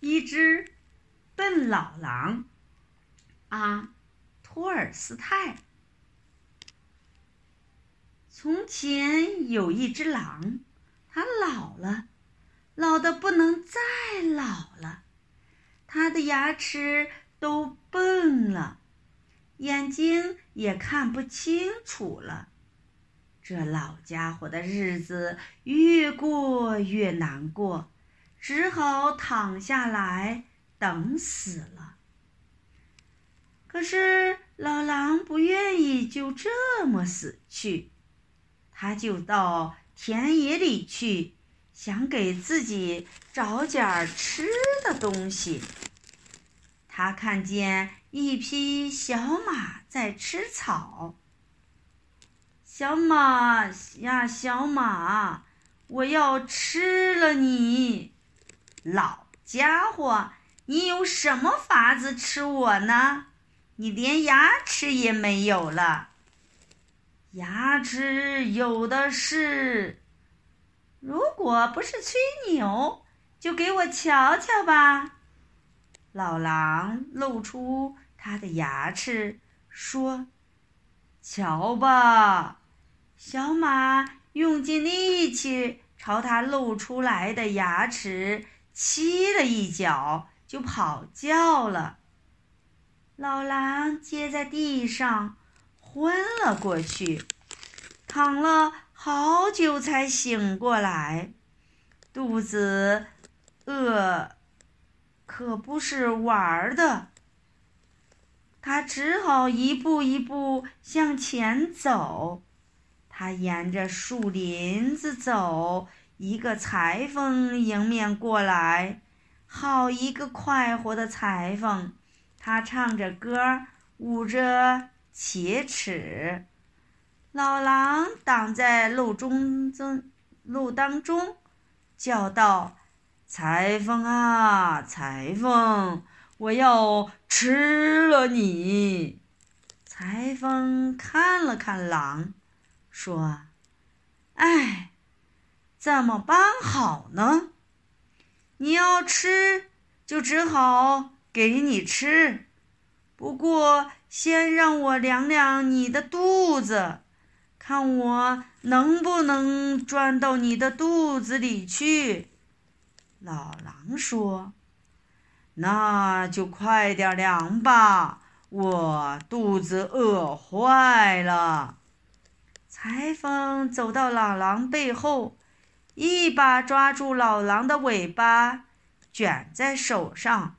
一只笨老狼，啊托尔斯泰。从前有一只狼，它老了，老的不能再老了，它的牙齿都笨了，眼睛也看不清楚了。这老家伙的日子越过越难过。只好躺下来等死了。可是老狼不愿意就这么死去，他就到田野里去，想给自己找点吃的东西。他看见一匹小马在吃草。小马呀，小马，我要吃了你！老家伙，你有什么法子吃我呢？你连牙齿也没有了。牙齿有的是，如果不是吹牛，就给我瞧瞧吧。老狼露出他的牙齿，说：“瞧吧。”小马用尽力气朝他露出来的牙齿。踢了一脚，就跑叫了。老狼接在地上，昏了过去，躺了好久才醒过来，肚子饿，可不是玩的。他只好一步一步向前走。他沿着树林子走。一个裁缝迎面过来，好一个快活的裁缝！他唱着歌，舞着铁齿。老狼挡在路中中路当中，叫道：“裁缝啊，裁缝，我要吃了你！”裁缝看了看狼，说：“哎。”怎么办好呢？你要吃，就只好给你吃。不过，先让我量量你的肚子，看我能不能钻到你的肚子里去。老狼说：“那就快点量吧，我肚子饿坏了。”裁缝走到老狼背后。一把抓住老狼的尾巴，卷在手上，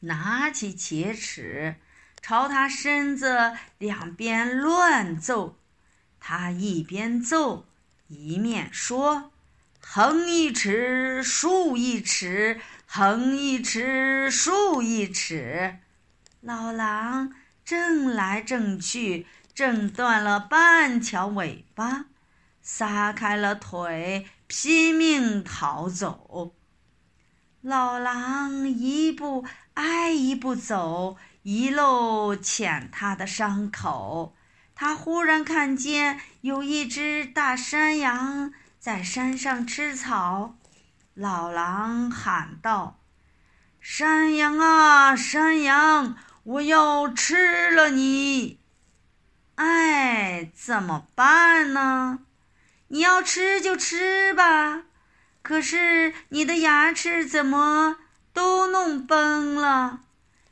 拿起铁尺，朝他身子两边乱揍。他一边揍，一面说：“横一尺，竖一尺，横一尺，竖一尺。”老狼挣来挣去，挣断了半条尾巴。撒开了腿，拼命逃走。老狼一步挨一步走，一路舔他的伤口。他忽然看见有一只大山羊在山上吃草。老狼喊道：“山羊啊，山羊，我要吃了你！”哎，怎么办呢？你要吃就吃吧，可是你的牙齿怎么都弄崩了？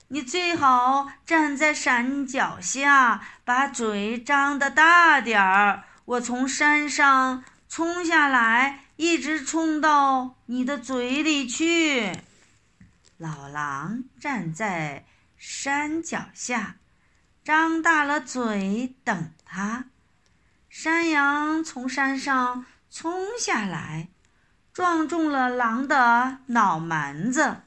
你最好站在山脚下，把嘴张得大点儿，我从山上冲下来，一直冲到你的嘴里去。老狼站在山脚下，张大了嘴等他。羊从山上冲下来，撞中了狼的脑门子，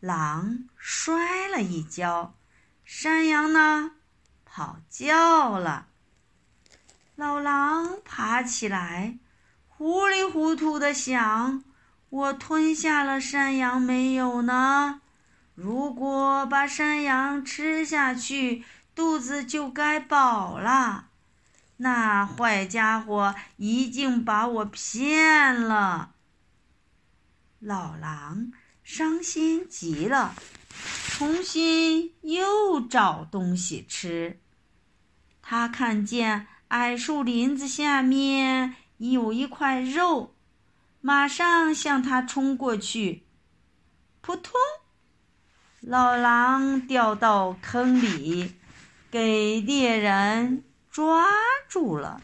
狼摔了一跤，山羊呢，跑叫了。老狼爬起来，糊里糊涂的想：我吞下了山羊没有呢？如果把山羊吃下去，肚子就该饱了。那坏家伙已经把我骗了。老狼伤心极了，重新又找东西吃。他看见矮树林子下面有一块肉，马上向他冲过去。扑通！老狼掉到坑里，给猎人抓住了。